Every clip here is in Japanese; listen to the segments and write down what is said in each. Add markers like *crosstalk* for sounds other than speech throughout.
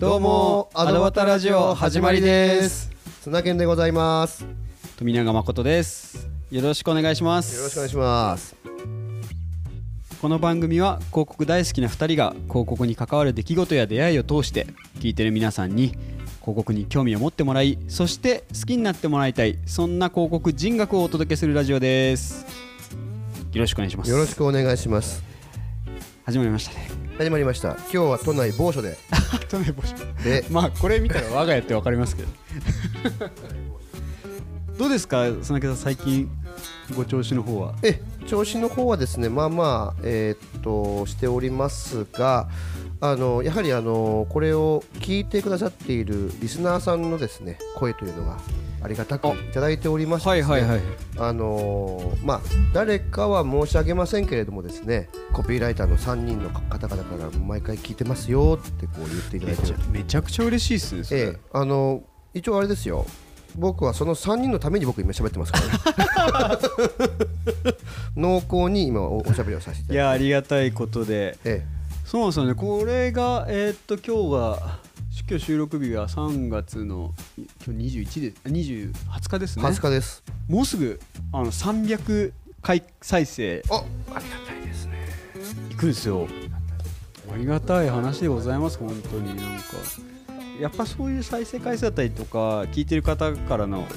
どうもアドバタラジオ始まりです。砂健でございます。富永誠です。よろしくお願いします。よろしくお願いします。この番組は広告大好きな2人が広告に関わる出来事や出会いを通して聞いてる皆さんに広告に興味を持ってもらいそして好きになってもらいたいそんな広告人学をお届けするラジオです。よろしくお願いします。よろしくお願いします。始まりましたね始まりました。今日は都内某所で。*laughs* 都内募集でまあこれ見たら我が家って分かりますけど。*laughs* どうですか砂木さん最近ご調子の方は？え調子の方はですねまあまあえーっとしておりますがあのやはりあのこれを聞いてくださっているリスナーさんのですね声というのがありがたくいただいておりましてはいはいはいあのーまあ誰かは申し上げませんけれどもですねコピーライターの3人の方々から毎回聞いてますよってこう言っていただいてるめちゃくちゃ嬉しいっすねええあの一応あれですよ。僕はその3人のために僕今喋ってますからね。*laughs* *laughs* 濃厚に今おおしゃべりをさせていただいて。いやありがたいことで。えそうですよね。これがえーっと今日が今日収録日が3月の今日21であ20 20日ですえね20日です。もうすぐあの300回再生。あありがたいですね。いくんですよ。ありがたい話でございます本当に。なんかやっぱそういう再生回数だったりとか聞いてる方からの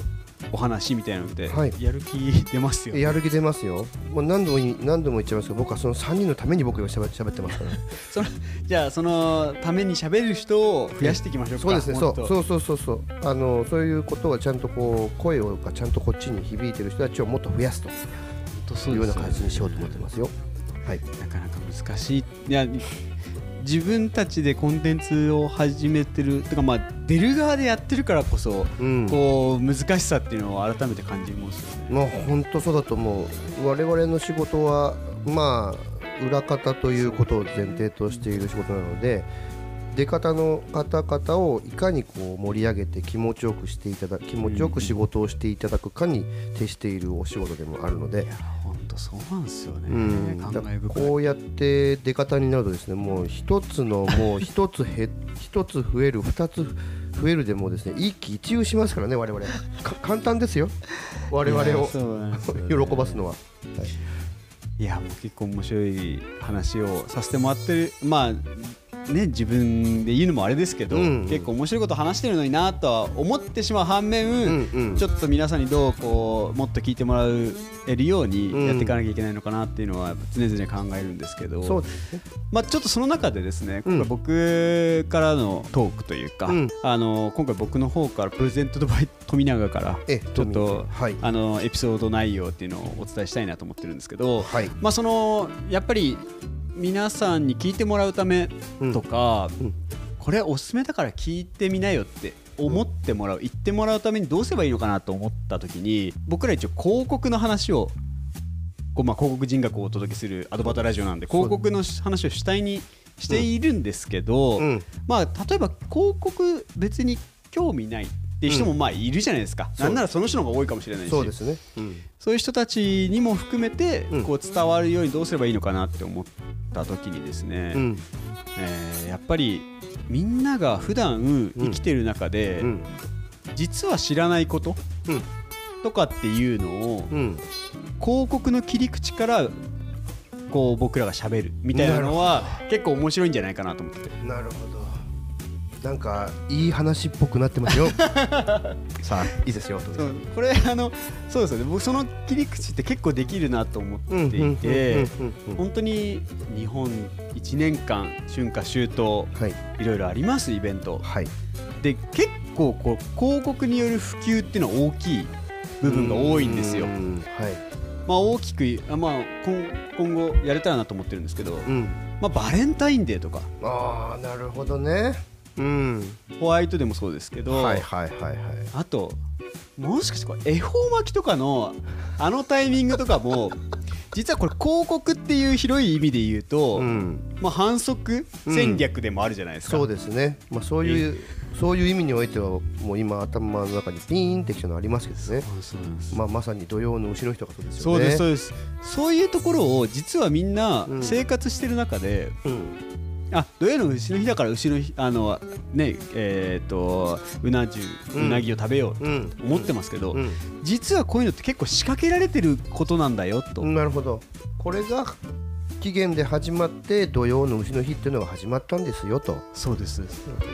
お話みたいなのってはい。やる気出ますよね、やる気出ますよ。もう何度も何度も言っちゃいますけど僕はその3人のために僕がしゃべ喋ってますから。ね *laughs* そのじゃあそのために喋る人を増やしていきましょうかそうですね。そうそうそうそうそう。あのそういうことはちゃんとこう声をがちゃんとこっちに響いてる人たちをもっと増やすと。いううような感じにしようと思ってますよ。はい。なかなか難しい。いや自分たちでコンテンツを始めてるとかまあ出る側でやってるからこそ、うん。こう難しさっていうのを改めて感じますよね。まあ本当そうだと思う。我々の仕事はまあ裏方ということを前提としている仕事なので出方の方々をいかにこう盛り上げて気持ちよくしていただ気持ちよく仕事をしていただくかに徹しているお仕事でもあるので。本当そうなんですよね、うん、考だえ深い。こうやって出方になるとですねもう一つのもう一つへ *laughs* 一つ増える二つ増えるでもですね一喜一憂しますからね我々。か簡単ですよ。我々を。喜ばすのは、いやもう結構面白い話をさせてもらってる。まあね自分で言うのもあれですけど、うん。結構面白いこと話してるのになとは思ってしまう反面、うんうん。ちょっと皆さんにどうこうもっと聞いてもらえるようにやっていかなきゃいけないのかなっていうのは常々考えるんですけど、まあ、ちょっとその中でですねうん。今回僕からのトークというか、うん。あの今回僕の方からプレゼントバイ富永からえちょっとはい。あのエピソード内容っていうのをお伝えしたいなと思ってるんですけど、はい。まあ、そのやっぱり皆さんに聞いてもらうためとか、うん。これおすすめだから聞いてみなよって思ってもらう言ってもらうためにどうすればいいのかなと思った時に僕ら一応広告の話をこう、まあ、広告人学をお届けするアドバタラジオなんで広告の話を主体にしているんですけど、うん。まあ、例えば広告別に興味ないっていう人もまあいるじゃないですか、そう。なんならその人の方が多いかもしれないし。そうですね、うん。そういう人たちにも含めてうん。こう伝わるようにどうすればいいのかなって思った時にですね、うん。えーやっぱりみんなが普段生きてる中で、うん。実は知らないことうん。とかっていうのをうん。広告の切り口からこう僕らがしゃべるみたいなのは結構面白いんじゃないかなと思ってて。なるほどなんかいい話っぽくなってますよ。*laughs* さあいいですよこれあのそうですよね。僕その切り口って結構できるなと思っていて本当に日本1年間春夏秋冬はい。いろいろありますイベント。はい。で結構こう広告による普及っていうのは大きい部分が多いんですよ。う。んはい。まあ、大きくあ、まあ、今今後やれたらなと思ってるんですけど、うん。まあ、バレンタインデーとか。ああなるほどねうん。ホワイトでもそうですけど、はいはいはいはい。あともしかしてこれ恵方巻きとかのあのタイミングとかも *laughs* 実はこれ広告っていう広い意味で言うと、うん。まあ、反則戦略でもあるじゃないですか。そうですね。まあそういうそういう意味においてはもう今頭の中にピーンってきたのありますけどね。そうそうなんですまあまさに土曜の牛の人がそうですそうよねですそうです。そういうところを実はみんなうん。生活してる中でうんあ土曜の牛の日だから牛の日あのねえっ、とうな重うん。うなぎを食べようとうん。思ってますけど、うん。実はこういうのって結構仕掛けられてることなんだよと、なるほど。これが期限で始まって土曜の牛の日っていうのが始まったんですよと、そうです。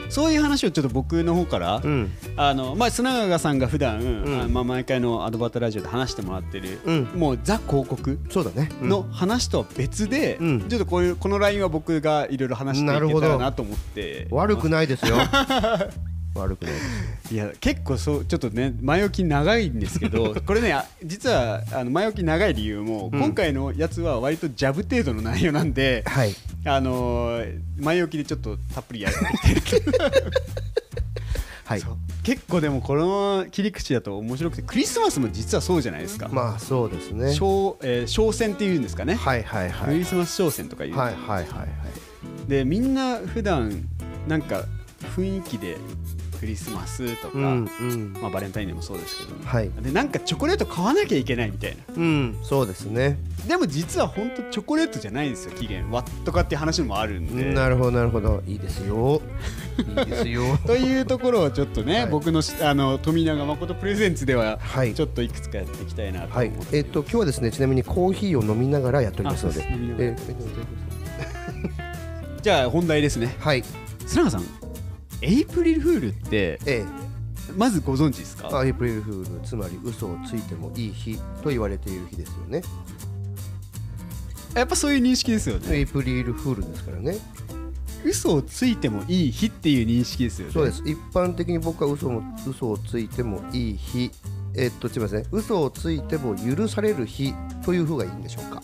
そういう話をちょっと僕の方から、うん。あのまあ砂川さんが普段、ん。あまあ毎回のアドバタラジオで話してもらってる、うん、もうザ広告そうだね、うん。の話とは別で、うん。ちょっとこういうこのラインは僕がいろいろ話していけたらなと思って。悪くないですよ *laughs* 悪くないですいや結構そうちょっとね前置き長いんですけど *laughs* これねあ実はあの前置き長い理由も、うん。今回のやつは割とジャブ程度の内容なんで、はい。あのー前置きでちょっとたっぷりやる *laughs* はい。結構でもこの切り口だと面白くてクリスマスも実はそうじゃないですか、まあそうですね。商えー商戦っていうんですかね、はいはいはい。クリスマス商戦とかいう、はいはいはいはい。でみんな普段なんか雰囲気でクリスマスとか、うんうん。まあ、バレンタインでもそうですけど、はい。でなんかチョコレート買わなきゃいけないみたいな。うんそうですね。でも実は本当チョコレートじゃないんですよ期限ワッとかっていう話もあるんで。なるほどなるほど。いいですよ。いいですよ。*laughs* というところをちょっとね、はい。僕のしあの富永誠プレゼンツでははい。ちょっといくつかやっていきたいなと思はい。って、えっと今日はですねちなみにコーヒーを飲みながらやっておりますので。*laughs* じゃあ本題ですね。はい。砂川さんエイプリルフールってえまずご存知ですか？えエイプリルフール。つまり嘘をついてもいい日と言われている日ですよね。やっぱそういう認識ですよね。エイプリルフールですからね。嘘をついてもいい日っていう認識ですよね。そうです。一般的に僕は嘘も嘘をついてもいい日。えっとすみません。嘘をついても許される日という風がいいんでしょうか？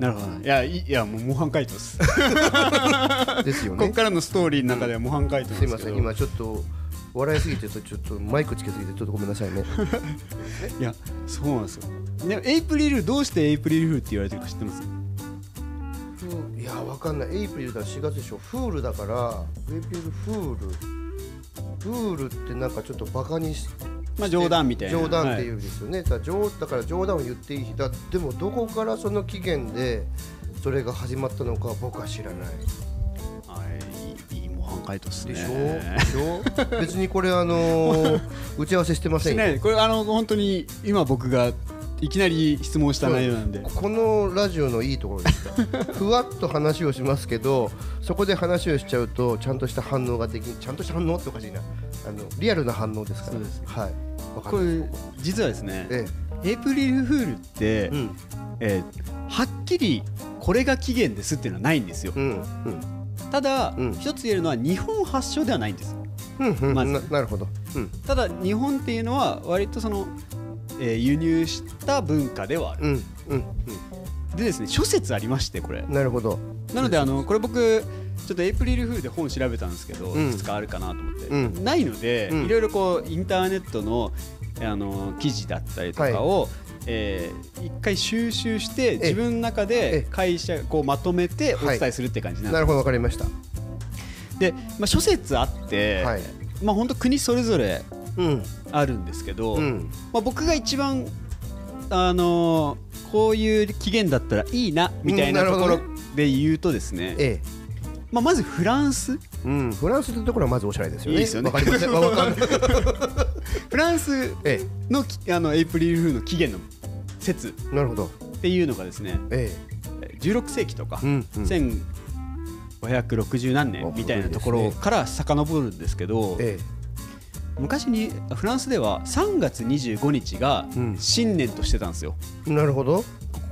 なるほどいやいいやもう模範解答です。*laughs* ですよここねからのストーリーの中では模範解答すいません。今ちょっと笑いすぎてちょっとマイクつけすぎてちょっとごめんなさいね。*laughs* いやそうなんですよ。でもエイプリルどうしてエイプリルフールって言われてるか知ってます？いやわかんない。 April だ。4月でしょ。 fool だからエイプリルフール。 fool ってなんかちょっとバカにしまあ冗談みたいな。冗談ってはいいうんですよね、だから冗だから冗談を言っていい。日だでもどこからその期限でそれが始まったのか僕は知らない。はいいいい模範解答ですね。でしょ？でしょ？*laughs* 別にこれあのー *laughs* 打ち合わせしてませんよ。これあの本当に今僕がいきなり質問した内容なんで。このラジオのいいところです。か *laughs* ふわっと話をしますけどそこで話をしちゃうとちゃんとした反応ができちゃんとした反応っておかしいな。あのリアルな反応ですから。はいこるれ実はですねえエイプリルフールって、えうん。えーはっきりこれが起源ですっていうのはないんですよ。うんただ、うん。一つ言えるのは日本発祥ではないんです。うんうん。まず。ななるほど。うん。ただ日本っていうのは割とその、えー輸入した文化ではある。うんうんでですね諸説ありましてこれ。うんなるほど。なのであのこれ僕ちょっとエイプリルフールで本調べたんですけど、うん。いくつかあるかなと思って、うん。ないので、うん。いろいろこうインターネットのあの記事だったりとかを、えー一回収集して自分の中えで会社こうまとめてお伝えするって感じなんでなるほどわかりました。す、で、まあ、諸説あって、はい。まあ本当国それぞれうん。あるんですけど、うん。まあ、僕が一番あのーこういう起源だったらいいなみたいなところで言うとですね、ええまあ、まずフランス。うんフランスってところはまずおしゃれですよね。いいですよね。わかりませんわかんない。*laughs* フランスえのきあのエイプリルフールの起源の説えなるほど。っていうのがですねえ16世紀とか、えうん。うん1560何年あみたいなところから遡るんですけど、え昔にフランスでは3月25日がうん。新年としてたんですよ。えなるほど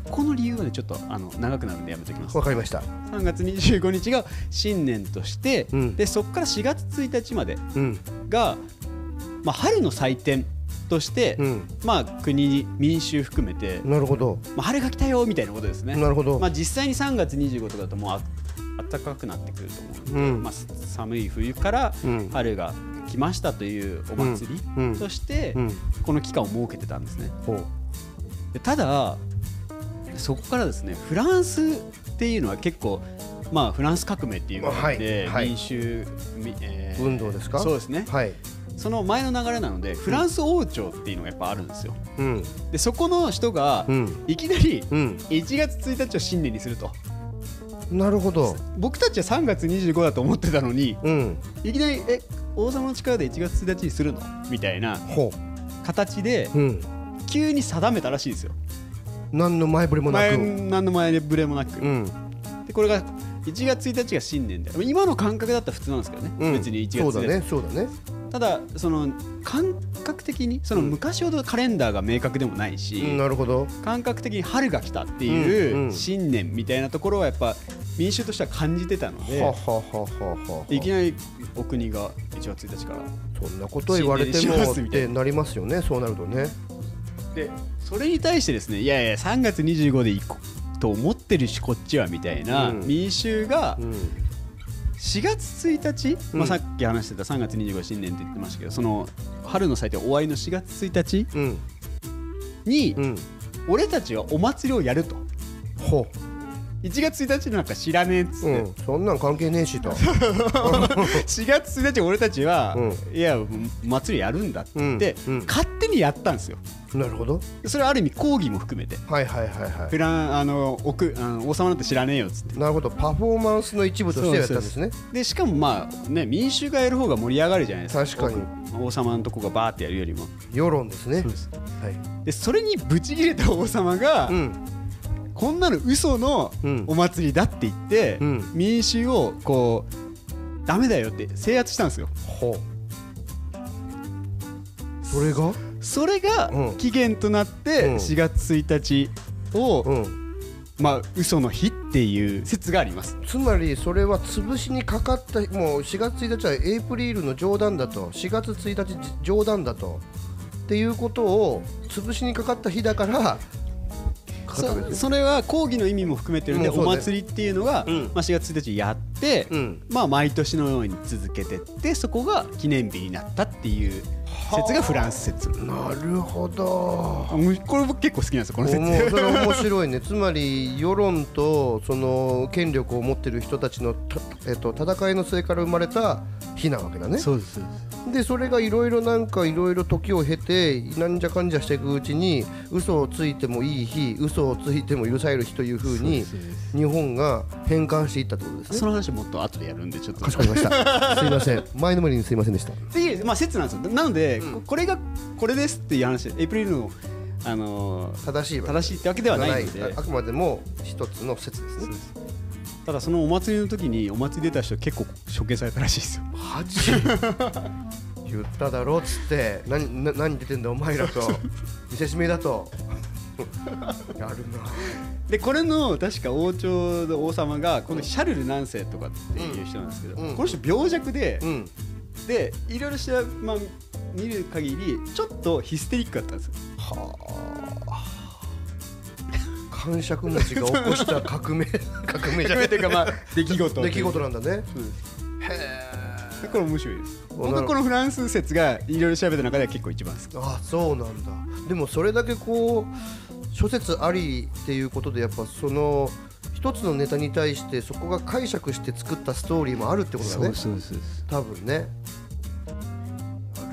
ここの理由はねちょっとあの長くなるんでやめておきます。わ。かりました。3月25日が新年として、うん。でそこから4月1日までうん。が、まあ、春の祭典として、うん。まあ、国民衆含めて、なるほど。まあ、春が来たよみたいなことですね。なるほど。まあ、実際に3月25とかだともうあ暖かくなってくると思うので、うん。まあ、寒い冬からうん。春が来ましたというお祭りうん。としてうん。この期間を設けてたんですね。ほう。でただそこからですねフランスっていうのは結構まあフランス革命っていうのがあって、はいはい。民衆、みえー運動ですか？そうですね。はい。その前の流れなのでフランス王朝っていうのがやっぱあるんですよ。うん。でそこの人がうん。いきなりうん。1月1日を新年にすると。なるほど。僕たちは3月25だと思ってたのにうん。いきなり「え王様の力で1月1日にするの?」みたいなほ形でううん。急に定めたらしいですよ何の前触れもな前く何の前触れもなく、うん。でこれが1月1日が新年で。今の感覚だったら普通なんですけどね、うん。別に1月1日そうだね。そうだね。ただその感覚的にその昔ほどカレンダーが明確でもないし、うんなるほど。感覚的に春が来たってうんいううん新年みたいなところはやっぱ民衆としては感じてたので、はははははいきなりお国が1月1日からそんなこと言われてもってなりますよね。そうなるとねでそれに対してですねいやいや3月25で行こうと思ってるしこっちはみたいなうん。民衆がうん。4月1日、うん。まあ、さっき話してた3月25新年って言ってましたけどその春の祭典終わりの4月1日うん。にうん。俺たちはお祭りをやると。ほ1月1日なんか知らねえっつって、ううん。そんなん関係ねえしと。4月1日俺たちは、ういや祭りやるんだって言って、うん。うん。勝手にやったんですよ。なるほど。それはある意味抗議も含めて。はいはいはいはフランあの奥あの王様なんて知らねえよっつって。いなるほど。パフォーマンスの一部としてやったんですね。でしかもまあね民衆がやる方が盛り上がるじゃないですか。確かに。王様のとこがバーってやるよりも。世論ですね。です。はい。でそれにブチ切れた王様が、うんこんなの嘘のうん。お祭りだって言って、うん。民衆をこうダメだよって制圧したんですよ。ほう。それが？それがうん。期限となってうん。4月1日を、うん。まあ嘘の日っていう説があります。つまりそれは潰しにかかったもう4月1日はエイプリルの冗談だと4月1日冗談だとっていうことを潰しにかかった日だからそそれは抗議の意味も含めてるんで、お祭りっていうのが、うん。まあ、4月1日やって、うん。まあ、毎年のように続けてってそこが記念日になったっていう説がフランス説。なるほど。これ僕結構好きなんですよこの説。面白いね。つまり世論とその権力を持ってる人たちのた、えっと、戦いの末から生まれた日なわけだね。そうですでそれがいろいろなんかいろいろ時を経てなんじゃかんじゃしていくうちに嘘をついてもいい日嘘をついても許される日というふうに日本が変換していったってことですね。その話もっと後でやるんでちょっと。かしこまりました。すいません。前のめりにすいませんでした。っていう、まあ、説なんですよ。なので、うん。ここれがこれですっていう話。でエイプリルの、あのー正しいわけ。正しいってわけではないので。ああくまでも一つの説ですね。ただそのお祭りの時にお祭り出た人結構処刑されたらしいですよ。マジ？*laughs* 言っただろっつって。何な何出てんだ？お前らと。*laughs* 見せしめだと。*laughs* やるな。でこれの確か王朝の王様がこのシャルル何世とかっていう人なんですけど、うん。この人病弱で、うん。でいろいろ調べ、まあ、見る限りちょっとヒステリックだったんですよ。はあ。感触持ちが起こした革命 *laughs* 革命じゃない。っていうかまあ出来事出来事なんだね。うん。へえ。これ面白いです。お僕はこのフランス説がいろいろ調べた中では結構一番好き。あそうなんだ。でもそれだけこう諸説ありっていうことでやっぱその一つのネタに対してそこが解釈して作ったストーリーもあるってことだね。そうそうです多分ね。な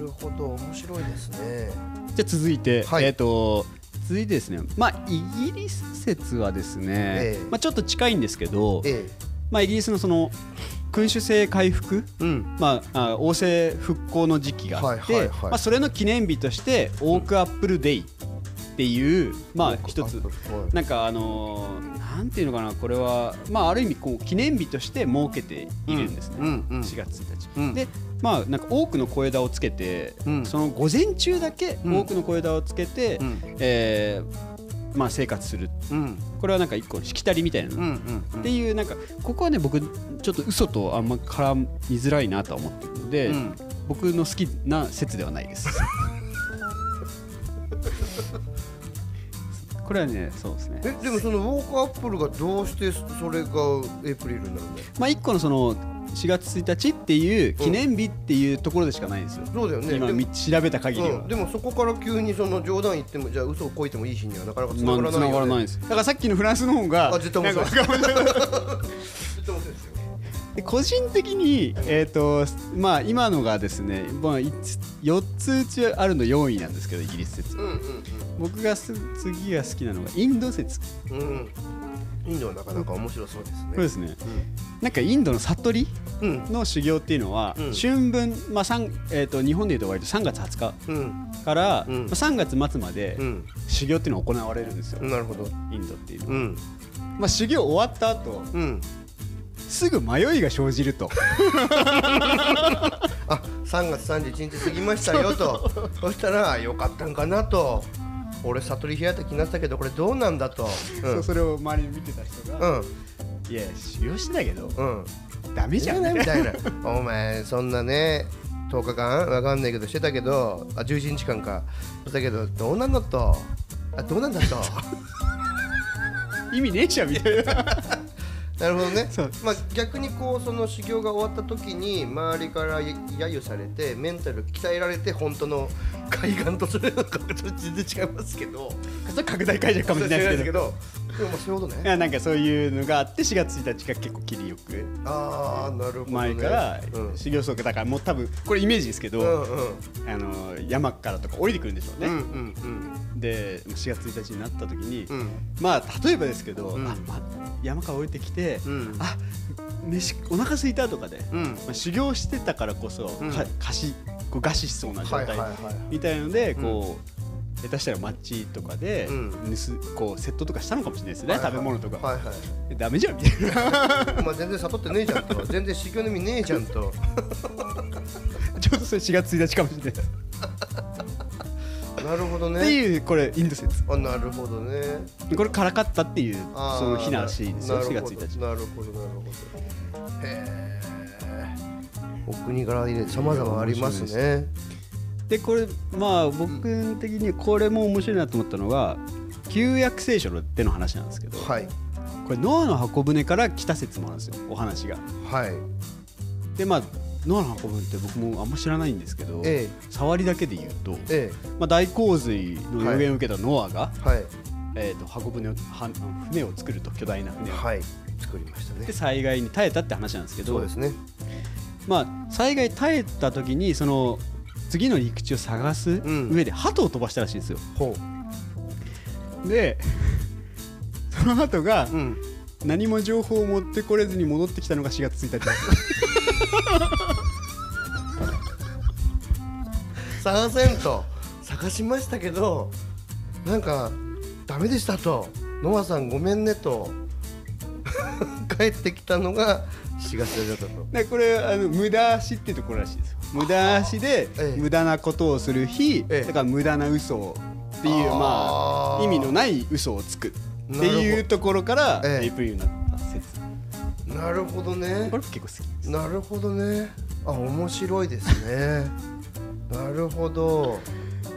るほど面白いですね。じゃあ続いて、はい。えっ、と続いてですねまあイギリス説はですね、ええ。まあちょっと近いんですけど、えまあイギリスのその君主制回復えうん。まあ、あ王政復興の時期があって、はいはいはい。まあ、それの記念日としてオークアップルデイっていう、まあ一つはいなんかあのーなんていうのかなこれはまあある意味こう記念日として設けているんですね、うんうん4月1日、うん。でまあなんか多くの小枝をつけて、うん。その午前中だけうん。多くの小枝をつけて、うん。えーまあ生活する。うん。これはなんか一個のしきたりみたいな。っていうなんかここはね僕ちょっと嘘とあんま絡みづらいなとは思ってるので、うん。僕の好きな説ではないです *laughs* これはねそうですね。えでもそのウォークアップルがどうしてそれがエイプリルになるんまあ一個のその4月1日っていう記念日っていうところでしかないんですよ、そうだよね。今み調べた限りは、う。ん、でもそこから急にその冗談言ってもじゃあ嘘をこいてもいい日にはなかなか繋まあがらないよ、ね、繋がらないです。だからさっきのフランスの方があ絶対面白い。絶対面白い *laughs* ですよで個人的に、えーとまあ、今のがですね、まあ、4つうちあるの4位なんですけどイギリス説。うん僕がす次が好きなのがインド説。うんうん。インドはなかなか面白そうですね。そうですね。なんかインドの悟りうん。の修行っていうのは、うん。春分、まあ三えー、と日本でいうと割と3月20うん。日から、うん。まあ、3月末までうん。修行っていうのが行われるんですよ、なるほど。インドっていうのは、うん。まあ、修行終わった後うんすぐ迷いが生じると。*laughs* あ3月31日過ぎましたよと。*laughs* そしたらよかったんかなと。俺悟り開いた気になってたけどこれどうなんだと。そうそれを周りに見てた人が、うん。いや修行してたけどうん。ダメじゃん。みたいな。お前そんなね10日間わかんないけどしてたけどあ11日間か。だけどどうなんだと。あどうなんだと。*laughs* 意味ねえじゃんみたいななるほどね。まあ、逆にこうその修行が終わった時に周りから揶揄されてメンタル鍛えられて本当の海岸とするのか全然違いますけど。それ拡大解釈かもしれないですけど。どでもまあそういうことね。いやなんかそういうのがあって4月1日が結構切りよく。ああなるほど、ね、前からうん。修行僧だからもう多分これイメージですけど、うんうん。あの山からとか降りてくるんでしょうね、うんうんで4月1日になった時に、うん。うんまあ例えばですけど、うん。あま山から降りてきて、うん。あ飯お腹空いたとかで、うん。まあ、修行してたからこそ、うん。か菓子こう餓死しそうな状態みたいので、こう下手したらマッチとかで、うん。盗こうセットとかしたのかもしれないですね、食べ物とか、はいはい。えダメじゃんみたいな。*laughs* まあ全然悟ってねえじゃんと。全然修行の意味ねえじゃんと。*laughs* ちょうどそれ4月1日かもしれない。なるほどってねいうこれインド説。あなるほどね。これからかったっていうその日らしいですよ4なるほど。月1日。なるほどなるほど。へえお国柄にさまざまありますねでこれまあ僕的にこれも面白いなと思ったのが旧約聖書での話なんですけどはい。これノアの箱舟から来た説もあるんですよお話が。はい。でまあノアの箱舟って僕もあんま知らないんですけど、え触りだけで言うと、えまあ、大洪水の予言を受けたノアが、えはい。えー、と箱舟をは船を作ると巨大な船を、はい。作りましたね。で災害に耐えたって話なんですけどそうですね。まあ、災害耐えた時にその次の陸地を探すん。上で鳩を飛ばしたらしいんですよ。ほで *laughs* その鳩がううん。何も情報を持ってこれずに戻ってきたのが4月1日。だ *laughs* 探せんと。探しましたけどなんかダメでしたと。ノアさんごめんねと。*laughs* 帰ってきたのが4月だったと。でこれあの無駄足っていうところらしいです。よ無駄足でええ。無駄なことをする日、ええ。だから無駄な嘘をっていうまあ意味のない嘘をつくっていうところからええ。エイプリルになった説。なるほどね。これ結構好きなるほどね。あ面白いですね。*laughs* なるほど。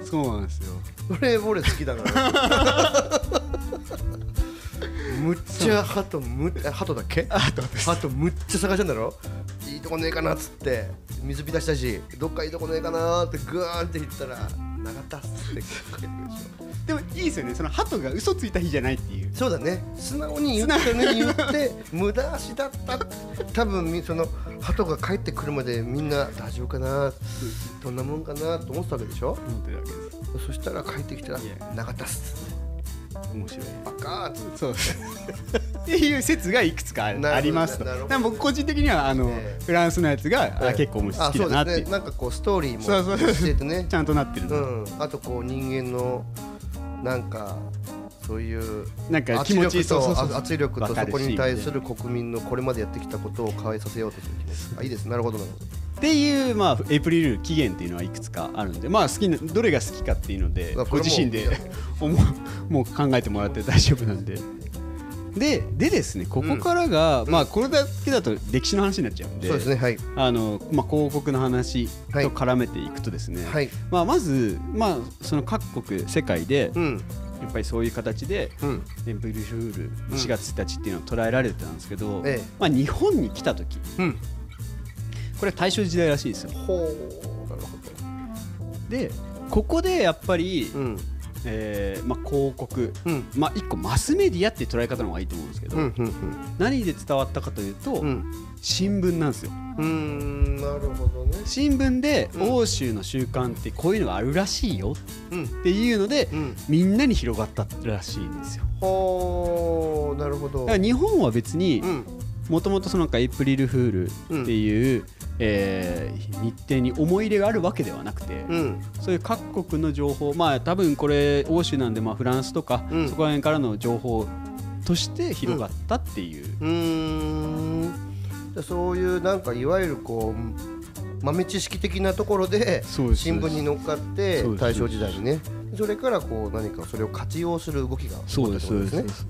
そうなんですよ。これ俺好きだから。*laughs* むっちゃ鳩むあ鳩だっけ？あとです。鳩むっちゃ探したんだろ？とこねえかなっつって水浸したしどっかいいとこねえかなってグーンって言ったらなかったっつって帰ってくるでしょでもいいですよねその鳩が嘘ついた日じゃないっていう。そうだね。素直に言ってね言って *laughs* 無駄足だった。多分みその鳩が帰ってくるまでみんな大丈夫かなどんなもんかなと思ってたわけでしょ？思ってるわけです。そしたら帰ってきたらなかったっす面白い。バカーそう。*laughs* っていう説がいくつかありますと。僕個人的にはあの、ええ。フランスのやつが、あはい結構面白い好きだなってねなんかこうストーリーもててね。ちゃんとなってる。の、うん。あとこう人間のなんかそういうなんか気圧持ちと圧力とそこに対する国民のこれまでやってきたことを変えさせようとするあいいです。なるほどなるほどっていう、まあ、エイプリル期限っていうのはいくつかあるんで、まあ、好きなどれが好きかっていうのでご自身で *laughs* 思うもう考えてもらって大丈夫なんで。ででですねここからが、まあこれだけだと歴史の話になっちゃうんでそうですねはい。あの、まあ、広告の話とはい。絡めていくとですね、はい。まあ、まず、まあ、その各国世界でうん。やっぱりそういう形でうん。エンプリルフールうん4月1日っていうのを捉えられてたんですけど、ええ。まあ、日本に来た時うんこれ大正時代らしいですよ。ほう。なるほでここでやっぱり、どうん。えーまあ、広告、うん。まあ、一個マスメディアっていう捉え方の方がいいと思うんですけど、うんうん何で伝わったかというと、うん。新聞なんですよ。うんななるほどね。新聞でうん。欧州の習慣ってこういうのがあるらしいようん。っていうのでうん。みんなに広がったらしいんですよ。ほーなるほど。だから日本は別にうんもともとそのなんかエイプリルフールっていう、えー日程に思い入れがあるわけではなくて、うん。そういう各国の情報まあ多分これ欧州なんでまあフランスとか、うん。そこら辺からの情報として広がったっていう、うーん。そういうなんかいわゆるこう豆知識的なところで新聞に乗っかって大正時代にね。それからこう何かそれを活用する動きが起こそうですったってことでそうです。す。ね。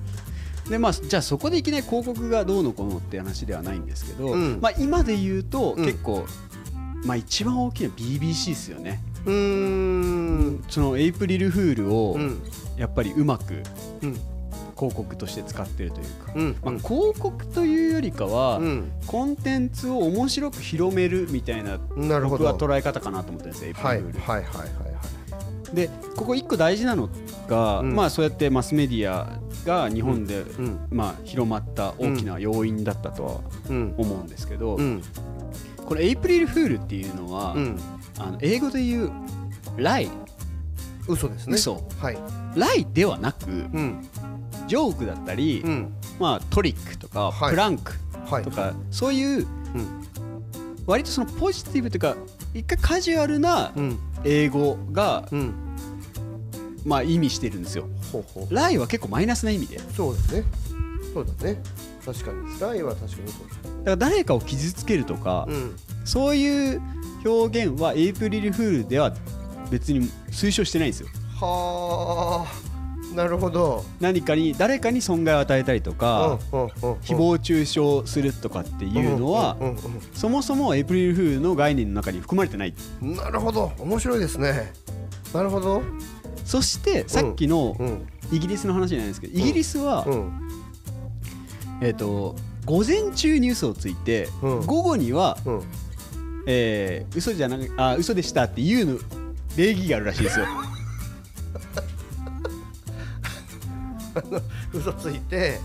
でまあじゃあそこでいきなり広告がどうのこうのって話ではないんですけど、うん。まあ今で言うとうん。結構、まあ一番大きいのは BBC ですよね。うーん。そのエイプリルフールをうん。やっぱりうまくうん。広告として使ってるというか、うん。まあ、広告というよりかは、うん。コンテンツを面白く広めるみたいな僕は捉え方かなと思ってるんですよはい。はい。はい。はい。でここ一個大事なのが、うん。まあそうやってマスメディアが日本で、うんまあ、広まった大きな要因だったとはうん。思うんですけど、うん。このエイプリルフールっていうのは、うん。あの英語で言う「ライ。嘘です」ね。嘘。はい。ライではなくうん。ジョークだったり、うん。まあ、トリックとか、はい。プランクはい。とかそういううん。割とそのポジティブというか一回カジュアルなうん。英語が、うん。まあ、意味してるんですよ。ほうほうライは結構マイナスな意味で。だかそうですね。そうだね。確かに。ライは確かにそう。ら誰かを傷つけるとか、うん。そういう表現はエイプリルフールでは別に推奨してないんですよ。はあ。なるほど。何かに誰かに損害を与えたりとか、うんうんうんうん。誹謗中傷するとかっていうのは、うんうんそもそもエイプリルフールの概念の中に含まれてない。うんなるほど。面白いですね。なるほどそしてさっきのうん。イギリスの話じゃないですけどイギリスは、うん。えっ、と午前中に嘘をついて、うん。午後には、うん。えー、嘘じゃなくあ嘘でしたっていうの礼儀があるらしいですよ。*laughs* 嘘ついて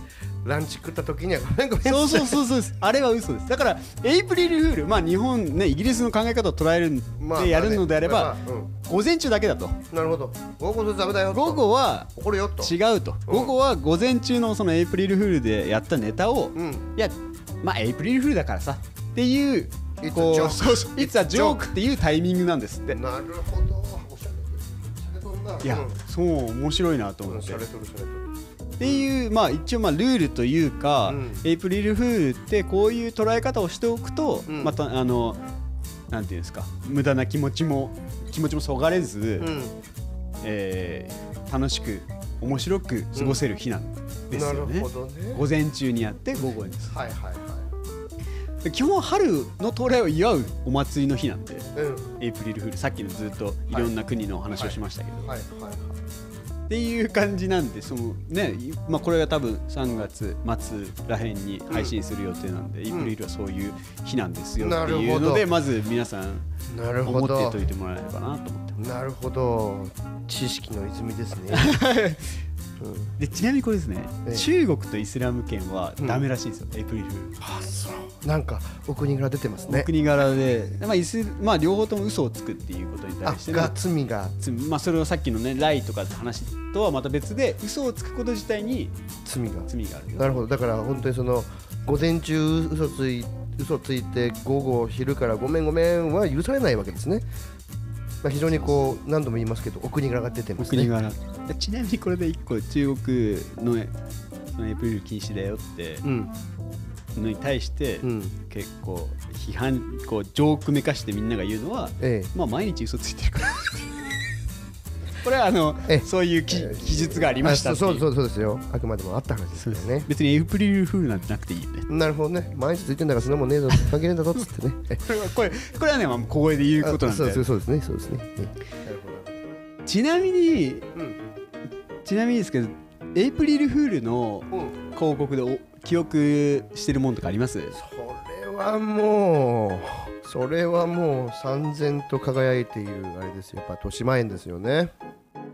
ランチ食った時にはごめんごめんそうそうそうそうです。あれは嘘です。だからエイプリルフールまあ日本ねイギリスの考え方を捉えるんまあでやるのであれば、まあね午前中だけだと。うんなるほど。午後それダメだよと。午後は怒るよと。違うと、午後は午前中のそのエイプリルフールでやったネタを、うん。いやまあエイプリルフールだからさ。っていう It's a こ joke. う *laughs* そうそう。It's a joke. っていうタイミングなんですって。なるほど。おしゃれ。おしゃれとんな。いや、そう面白いなと思って、うん。しゃれとるしゃれとるっていうまあ一応まあルールというか、うん。エイプリルフールってこういう捉え方をしておくと、うん。またあのなんていうんですか無駄な気持ちも気持ちもそがれず、うん。えー楽しく面白く過ごせる日なんですよね。ね。午前中にやって午後にはいはいはい。で基本春の到来を祝うお祭りの日なんでうん。エイプリルフール。さっきのずっといろんな国のお話をしましたけど、はいはいはいっていう感じなんでそのね、いまあ、これが多分3月末らへんに配信する予定なんで、エイプリルはそういう日なんですよっていうのでどまず皆さん思ってどおいてもらえればなと思ってなるほど。知識の泉ですね *laughs* でちなみにこれですね、ええ。中国とイスラム圏はダメらしいですよ、エイプリル。あそう。なんかお国柄出てますね。国柄で、まあイスまあ、両方とも嘘をつくっていうことにあ対してのが罪が。つまあ、それをさっきのねライとかって話とはまた別で嘘をつくこと自体に罪が。罪があるよ。なるほど。だから本当にその午前中嘘つい嘘ついて午後昼からごめんごめんは許されないわけですね、まあ、非常にこう何度も言いますけどお国柄が出てますね。お国柄。でちなみにこれで一個中国のそのエイプリル禁止だよってうん。のに対して、うん。結構批判こうジョークめかしてみんなが言うのはえ。まあ毎日嘘ついてるからこれはあのええ。そういう記述がありましたそうそうそうですよ。あくまでもあった話ですよね。別にエイプリルフールなんてなくていいよね。なるほどね。毎日ついてんだからそんなもんねえぞ関係ねえんだぞっつってね。え *laughs* これはこれはね、まあ、小声で言うことなんで。あそうそうですね。そうですね。えなるほちなみにどうん。ちなみにですけどエイプリルフールのうん広告でお記憶してるもんとかあります？それはもうそれはもう三千と輝いているあれですよ。やっぱ豊島園ですよね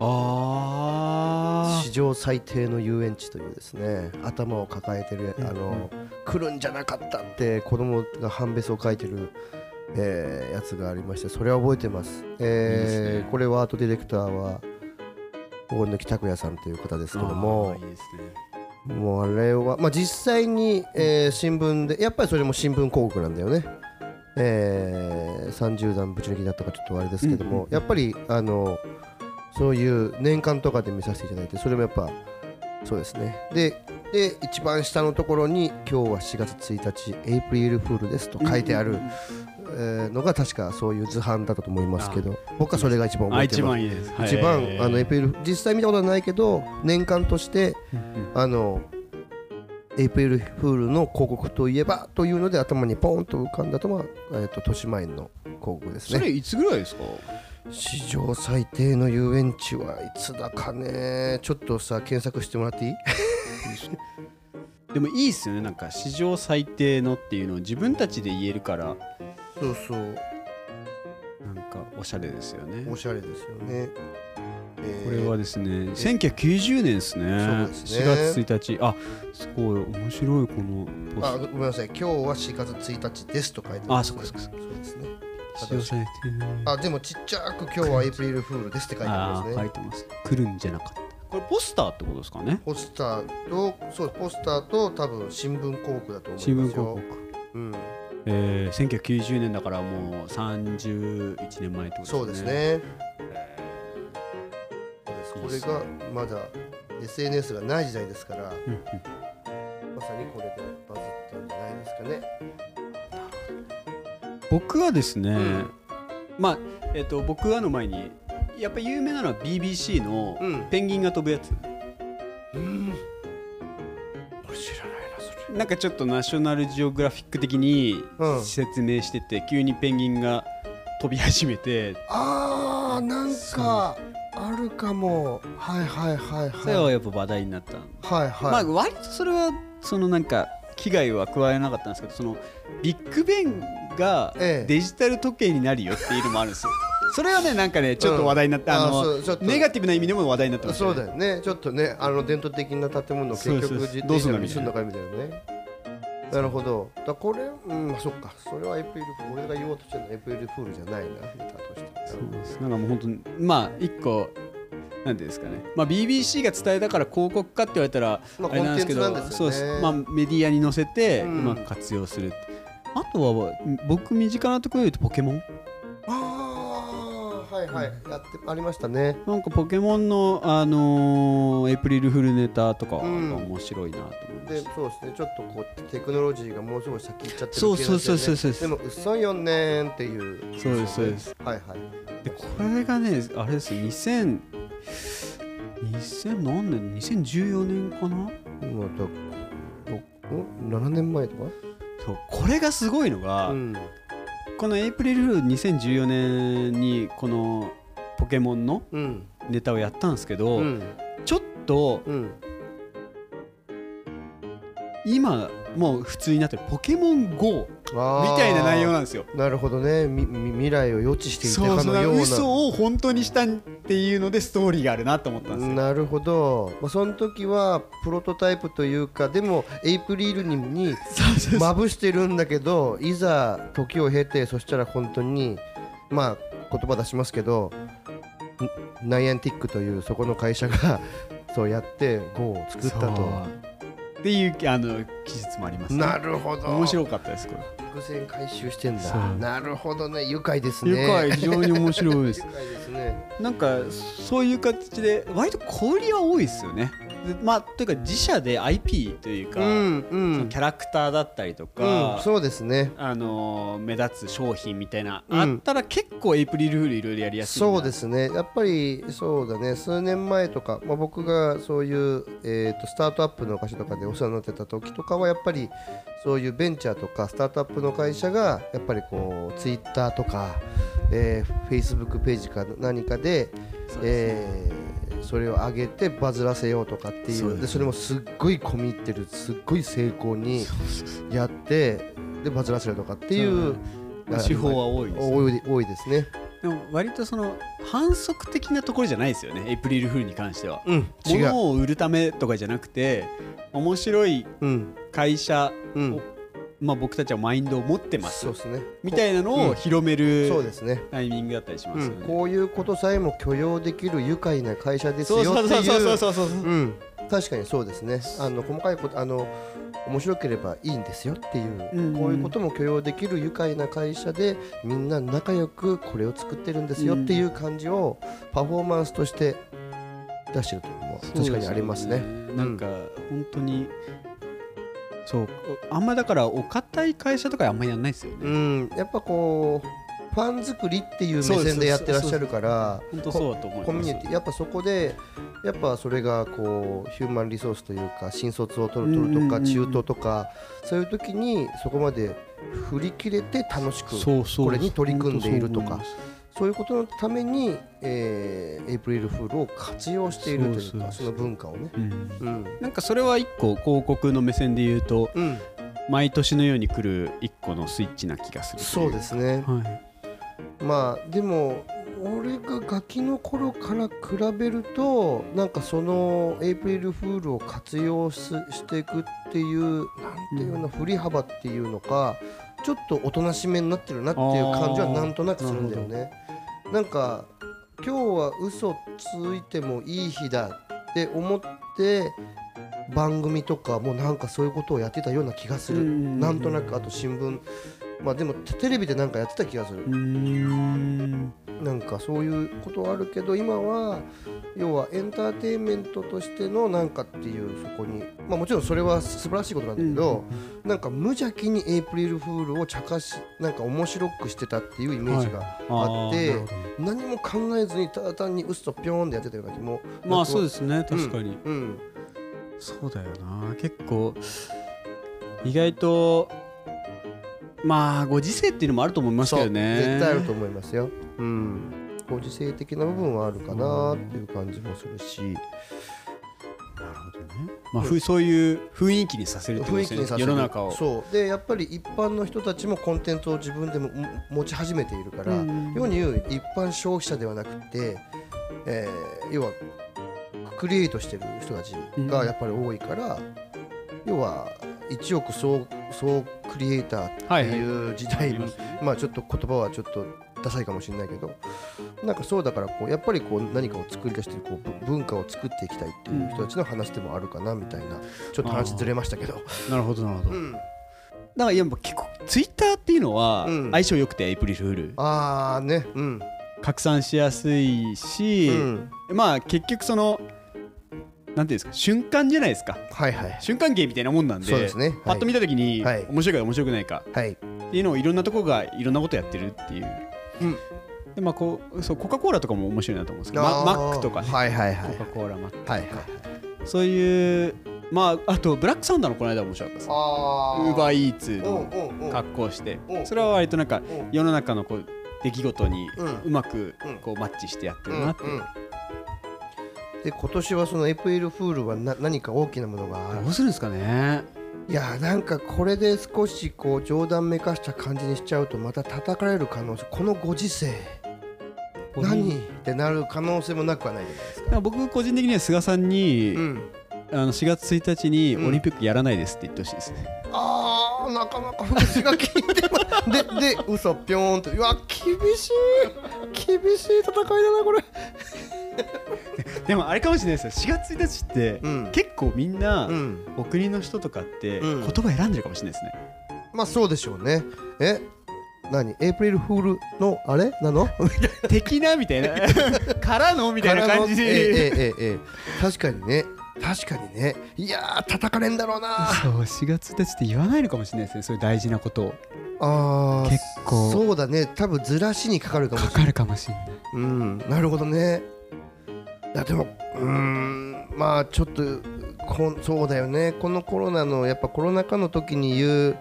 あ史上最低の遊園地というですね頭を抱えてるあの来るんじゃなかったって子供が半べそを書いてるえーやつがありましてそれは覚えてます、えーね。これはアートディレクターは大貫拓也さんという方ですけどもいいですね。もうあれは、まあ、実際に、えー新聞でやっぱりそれも新聞広告なんだよね、えー30段ぶち抜きだったかちょっとあれですけども、うんうん。やっぱりあのそういう年間とかで見させていただいてそれもやっぱそうですね。でで一番下のところに今日は4月1日エイプリルフールですと書いてある、えーのが確かそういう図版だったと思いますけど僕はそれが一番覚あえてます。一番いいです。一番はい。あのエイプリル実際見たことはないけど年間としてあのエイプリルフールの広告といえばというので頭にポンと浮かんだとは、えー、と豊島園の広告ですね。それいつぐらいですか？史上最低の遊園地はいつだかね。ちょっとさ検索してもらっていい？でもいいっすよね。なんか史上最低のっていうのを自分たちで言えるから。そうそう。なんかおしゃれですよね。おしゃれですよね、えーこれはですね1990年ですね。ですね。4月1日あすごい面白いこのポスあごめんなさい。今日は4月1日ですと書いてあますそっかそそうですね史上最低のあでもちっちゃく今日はエイプリルフールですって書いてあありますね。ー書いてます。来るんじゃなかった。これポスターってことですかね。ポスターとそうポスターと多分新聞広告だと思いますよ。新聞広告。うん。えー、1990年だからもう31年前ってことですね。そうですね。これがまだ SNS がない時代ですからうんうん。まさにこれでバズったんじゃないですかね僕はですね、ん。まあえっ、と僕はの前にやっぱ有名なのは BBC のうん。ペンギンが飛ぶやつ、うん。俺知らないなそれ。なんかちょっとナショナルジオグラフィック的にうん。説明してて、急にペンギンが飛び始めて。あーなんかあるかも。はいはいはいはそれはいやっぱ話題になった。の、はいはい、まあ割とそれはそのなんか危害は加えなかったんですけどそのビッグベンがええ。デジタル時計になるよっていうのもあるんですよ。*laughs* それはねなんかねちょっと話題になって、うんあのネガティブな意味でも話題になってましたそうね。だよね。ちょっとねあの伝統的な建物を結局自どうすんの？転車にすんのかみたいなね。なるほど。だこれうんまあそっか。それはエイプリル俺が言おうとしてるのはエイプリルフールじゃないなネタとしてそうです。なんかもう本当にまあ一個なんていうんですかね、まあ、BBC が伝えたから広告かって言われたらまああれなんですけど、コンテンツなんですよねそうです、まあ、メディアに載せてううん。まく活用する、あとは僕身近なところで言うとポケモン。ああはいはい。やってありましたね。なんかポケモンの、あのーエイプリルフルネタとかはうん。面白いなと思いまでそうですね。ちょっとこうテクノロジーがもうすごい先行っちゃってるそうそうそうそうそうでも嘘よねーんっていう。そうですそうです。はいはい。でこれがねあれです。よ2000 2000何年？2014年かな？今だお7年前とか？そうこれがすごいのが、うん。このエイプリルフール2014年にこのポケモンのうん。ネタをやったんですけど、うん。ちょっとうん。今もう普通になってるポケモン GO みたいな内容なんですよ。なるほどね。未来を予知していたそうそうかのような嘘を本当にしたっていうのでストーリーがあるなと思ったんですよ。なるほど、まあ、その時はプロトタイプというかでもエイプリルににまぶしてるんだけどいざ時を経てそしたら本当にまあ言葉出しますけどんナイアンティックというそこの会社がそうやって GO を作ったとっていうあの記述もあります、ね。なるほど。面白かったですこれ。伏線回収してんだ。なるほどね。愉快ですね。愉快非常に面白いです。*laughs* ね。なんかそういう形で割と小売りは多いですよね。でまあというか自社で IP というか、うんうそのんキャラクターだったりとうかん、そうですね。あのー目立つ商品みたいな、うん。あったら結構エイプリルフールいろいろやりやすいな。そうですね。やっぱりそうだね。数年前とか、まあ、僕がそういう、えー、とスタートアップの会社とかでお世話になってた時とかはやっぱりそういうベンチャーとかスタートアップの会社がやっぱりこうツイッターとか、えー、フェイスブックページか何かでですね。えーそれを上げてバズらせようとかっていそうでそれもすっごい込み入ってるすっごい成功にやってでバズらせるとかっていう。まあ手法は多いです、ね、多い多いですね。でも割とその反則的なところじゃないですよねエイプリルフールに関しては。うん。物を売るためとかじゃなくて面白いうん。会社うんまあ、僕たちはマインドを持ってます。そうですね。みたいなのを広めそうるですね。タイミングだったりしますよね。うん。こういうことさえも許容できる愉快な会社ですよっていう。そうそうそうそうそううん確かにそうですねあの細かいことあの面白ければいいんですよっていう、うんうんこういうことも許容できる愉快な会社でみんな仲良くこれを作ってるんですよっていう感じをパフォーマンスとして出してると思う確かにありますね。なんか本当にそうあんまだからお堅い会社とかあんまりやんないですようね。ん、やっぱこうファン作りっていう目線でやってらっしゃるから本当そうだと思います。コミュニティやっぱそこでやっぱそれがこうヒューマンリソースというか新卒を取る取るとか中途とかそういう時にそこまで振り切れて楽しくそうそうこれに取り組んでいるとか。そう思いますそういうことのために、えーエイプリルフールを活用しているというかその文化をね。うん。うん。なんかそれは一個広告の目線で言うとうん、毎年のように来る一個のスイッチな気がするそうですね。はい。まあでも俺がガキの頃から比べるとなんかそのエイプリルフールを活用ししていくっていうなんていうの振り幅っていうのかちょっとおとなしめになってるなっていう感じはなんとなくするんだよね。なんか今日は嘘ついてもいい日だって思って番組とかもなんかそういうことをやってたような気がする。うんなんとなくあと新聞まあでもテテレビでなんかやってた気がする。なんかそういうことはあるけど今は要はエンターテインメントとしてのなんかっていうそこに。まあもちろんそれは素晴らしいことなんだけど、なんか無邪気にエイプリルフールを茶化しなんか面白くしてたっていうイメージがあって、ーなるほど。何も考えずにただ単に嘘とピョーンでやってたような気も。まあそうでですね確かに、うん。そうだよな。結構意外とまあご時世っていうのもあると思いますけどね。絶対あると思いますよ。うん。ご時世的な部分はあるかなっていう感じもするし、なるほどね。まあ、ふそういう雰囲気にさせるってことですね。雰囲気にさせる。世の中を。そう。でやっぱり一般の人たちもコンテンツを自分でもも持ち始めているから、うん。世に言う一般消費者ではなくて、えー要はクリエイトしてる人たちがやっぱり多いから、要は一億総総クリエイターっていう時代に、まあちょっと言葉はちょっとダサいかもしれないけどなんかそうだからこうやっぱりこう何かを作り出してるこうぶ文化を作っていきたいっていう人たちの話でもあるかなみたいなちょっと話ずれましたけど。なるほどなるほど、うん。だからやっぱ結構ツイッターっていうのはうん。相性良くてエイプリルフール。ああねうん。拡散しやすいし、うん。まあ結局そのなんていうんですか瞬間じゃないですか。はいはい。瞬間芸みたいなもんなんでそうですね。パッと見た時にはい。面白いか面白くないかはい。っていうのをいろんなとこがいろんなことやってるっていう、うん。でまあこうそうコカ・コーラとかも面白いなと思うんですけどママックとかね、はいはいはい。コカ・コーラマックはいはい。そういうまああとブラックサンダーのこの間面白かったです。あウー。バーイーツうんの格好をして。うん。それは割となんかうん。世の中のこう出来事にうまくうん。こうマッチしてやってるなってうんうんで今年はそのエイプリルフールはな何か大きなものがある。どうするんですかね。いやなんかこれで少しこう冗談めかした感じにしちゃうとまた叩かれる可能性このご時世。何ってなる可能性もなくはないじゃないですか。僕個人的には菅さんに、うん、あの4月1日にうん。オリンピックやらないですって言ってほしいですね、あーなかなか話が聞いてま *laughs* でで嘘ぴょーんと。うわ厳しい。厳しい戦いだなこれ。でもあれかもしれないですよ。4月1日って、うん。結構みんな、うん、お国の人とかってうん。言葉選んでるかもしれないですね、まあそうでしょうね。え何？エイプリルフールのあれ？なの？*laughs* 的なみたいな。*laughs* からの？みたいな感じ。で、ええええ確かにね。確かにね。いやー叩かれんだろうな。そう4月1日って言わないのかもしれないですね。そういう大事なこと。をあー結構。そうだね。多分ずらしにかかるかもしれない。かかるかもしれない。うん。なるほどね。いやでもうーんまあちょっとこんそうだよね。このコロナのやっぱコロナ禍の時に言う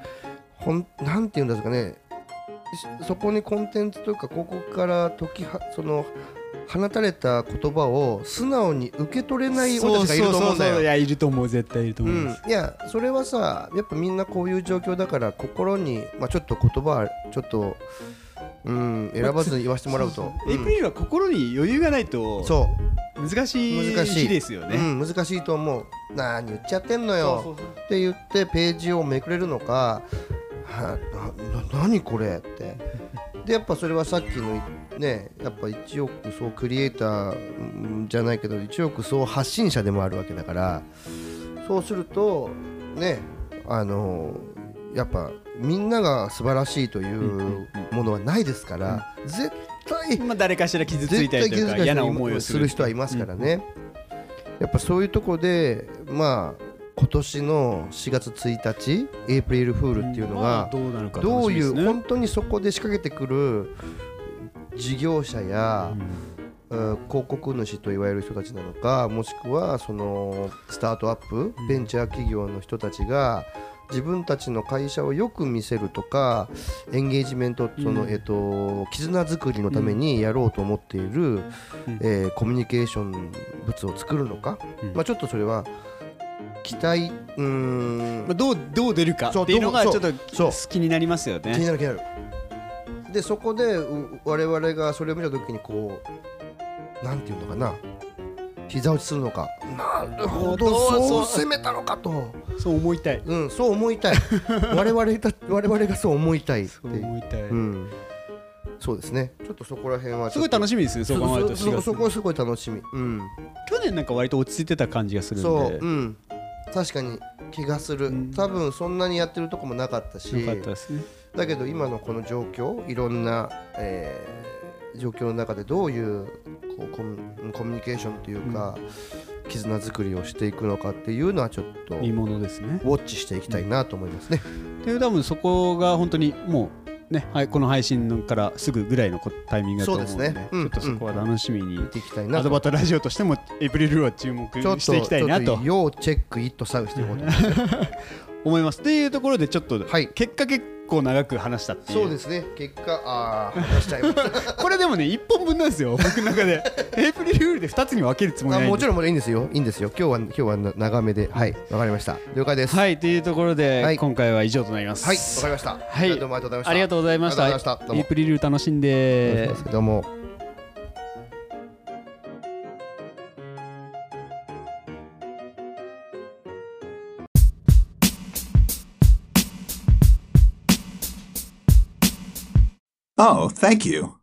ほんなんていうんですかね。しそこにコンテンツというか広告から解きはその放たれた言葉を素直に受け取れない俺たちがいると思うんだよ。いやいると思う。絶対いると思います、うん、いやそれはさやっぱみんなこういう状況だから心に、まあ、ちょっと言葉はちょっと、うん、選ばずに言わせてもらうと、エイプリルは心に余裕がないとそ難しい難しい日ですよう、ね、うん、難しいと思う。何言っちゃってんのよ。って言ってページをめくれるのかはなな何これ？って。でやっぱそれはさっきのねやっぱ1億総クリエイターじゃないけど1億総発信者でもあるわけだから。そうするとねあのやっぱみんなが素晴らしいというものはないですから絶対まあ誰かしら傷ついたりとか嫌な思いをする人。はいますからね、やっぱそういうとこでまあ今年の4月1日エイプリルフールっていうのがどういう本当にそこで仕掛けてくる事業者や、広告主と言われる人たちなのかもしくはそのスタートアップベンチャー企業の人たちが自分たちの会社をよく見せるとかエンゲージメントその、えっと、絆作りのためにやろうと思っている、えコミュニケーション物を作るのか、まあ、ちょっとそれは期待うん、まあ、どうどう出るかっていうのがちょっと気になりますよね。気になる気になる。でそこで我々がそれを見た時にこうなんていうのかな膝打ちするのか。なるほど。そう攻めたのかと。そう思いたい。うんそう思いたい。*laughs* 我々が我々がそう思いたいそう思いたい、うん。そうですね。ちょっとそこら辺はすごい楽しみですねそう考えると。そそこすごい楽しみ、うん、去年なんか割と落ち着いてた感じがするんで。そう、うん、確かに気がする、うん、多分そんなにやってるとこもなかったし。なかったですね。だけど今のこの状況いろんな、えー、状況の中でどういうこうコミュニケーションというか、うん、絆作りをしていくのかっていうのはちょっと見ものですねウォッチしていきたいなと思いますね。で多分そこが本当にもうね、はい、この配信からすぐぐらいのタイミングだと思うので、ねうん、ちょっとそこは楽しみに、うん、アドバタラジオとしてもエイプリルは注目していきたいなと。要チェックイットサウしていこうと *laughs* 思います。というところでちょっと、はい、結果結構長く話したっていう。そうですね。結果ああ話しちゃいました。*laughs* これでもね1本分なんですよ。僕の中で。*laughs* エイプリルフールで2つに分けるつもりないもちろんもいいんですよ。いいんですよ。今日は今日は長めで。はい。わかりました。了解です。はい。というところで、はい、今回は以上となります。はい。わかりました。はい。どうもありがとうございました。ありがとうございました。エイプリル楽しんで。どうも Oh, thank you.